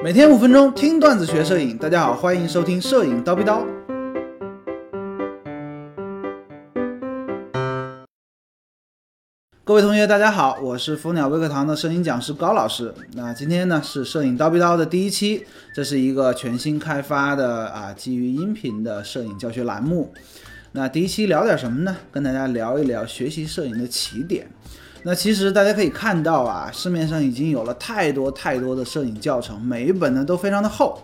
每天五分钟听段子学摄影，大家好，欢迎收听摄影刀逼刀。各位同学，大家好，我是蜂鸟微课堂的摄影讲师高老师。那今天呢是摄影刀逼刀的第一期，这是一个全新开发的啊基于音频的摄影教学栏目。那第一期聊点什么呢？跟大家聊一聊学习摄影的起点。那其实大家可以看到啊，市面上已经有了太多太多的摄影教程，每一本呢都非常的厚，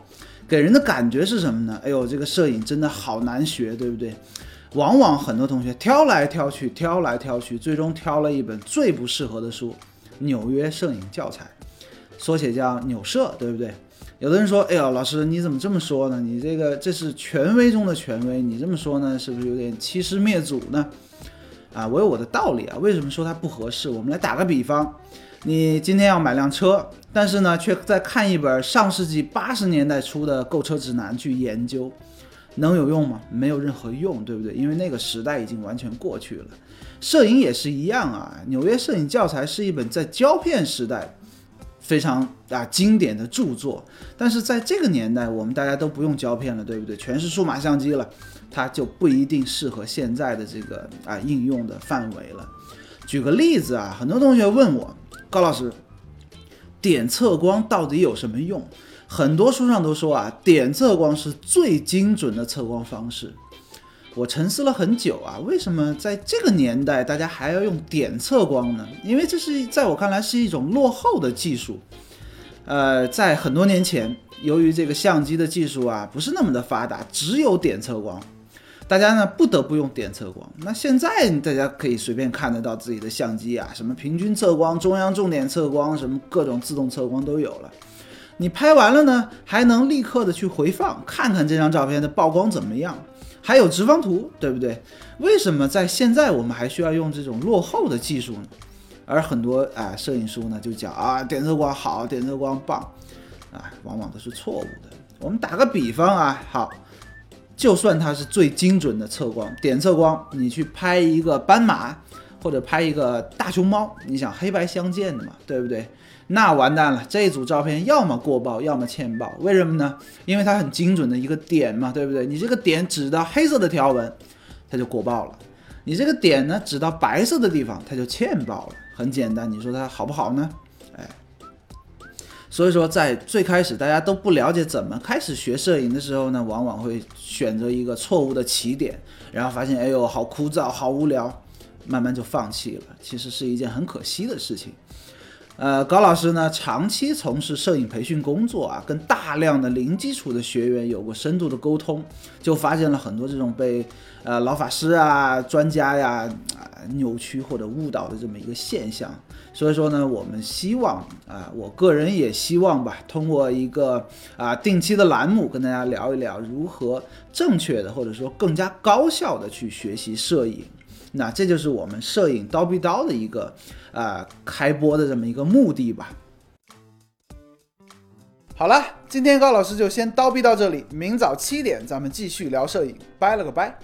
给人的感觉是什么呢？哎呦，这个摄影真的好难学，对不对？往往很多同学挑来挑去，挑来挑去，最终挑了一本最不适合的书《纽约摄影教材》，缩写叫纽摄，对不对？有的人说，哎呦，老师你怎么这么说呢？你这个这是权威中的权威，你这么说呢，是不是有点欺师灭祖呢？啊，我有我的道理啊。为什么说它不合适？我们来打个比方，你今天要买辆车，但是呢，却在看一本上世纪八十年代初的购车指南去研究，能有用吗？没有任何用，对不对？因为那个时代已经完全过去了。摄影也是一样啊，《纽约摄影教材》是一本在胶片时代。非常啊经典的著作，但是在这个年代，我们大家都不用胶片了，对不对？全是数码相机了，它就不一定适合现在的这个啊应用的范围了。举个例子啊，很多同学问我，高老师，点测光到底有什么用？很多书上都说啊，点测光是最精准的测光方式。我沉思了很久啊，为什么在这个年代大家还要用点测光呢？因为这是在我看来是一种落后的技术。呃，在很多年前，由于这个相机的技术啊不是那么的发达，只有点测光，大家呢不得不用点测光。那现在大家可以随便看得到自己的相机啊，什么平均测光、中央重点测光，什么各种自动测光都有了。你拍完了呢，还能立刻的去回放，看看这张照片的曝光怎么样。还有直方图，对不对？为什么在现在我们还需要用这种落后的技术呢？而很多啊摄影书呢就讲啊点测光好，点测光棒，啊往往都是错误的。我们打个比方啊，好，就算它是最精准的测光，点测光，你去拍一个斑马或者拍一个大熊猫，你想黑白相间的嘛，对不对？那完蛋了，这组照片要么过曝，要么欠曝，为什么呢？因为它很精准的一个点嘛，对不对？你这个点指到黑色的条纹，它就过曝了；你这个点呢指到白色的地方，它就欠曝了。很简单，你说它好不好呢？哎，所以说在最开始大家都不了解怎么开始学摄影的时候呢，往往会选择一个错误的起点，然后发现哎呦好枯燥，好无聊，慢慢就放弃了。其实是一件很可惜的事情。呃，高老师呢，长期从事摄影培训工作啊，跟大量的零基础的学员有过深度的沟通，就发现了很多这种被呃老法师啊、专家呀啊扭曲或者误导的这么一个现象。所以说呢，我们希望啊，我个人也希望吧，通过一个啊定期的栏目，跟大家聊一聊如何正确的或者说更加高效的去学习摄影。那这就是我们摄影刀逼刀的一个啊开播的这么一个目的吧。好了，今天高老师就先刀逼到这里，明早七点咱们继续聊摄影，拜了个拜。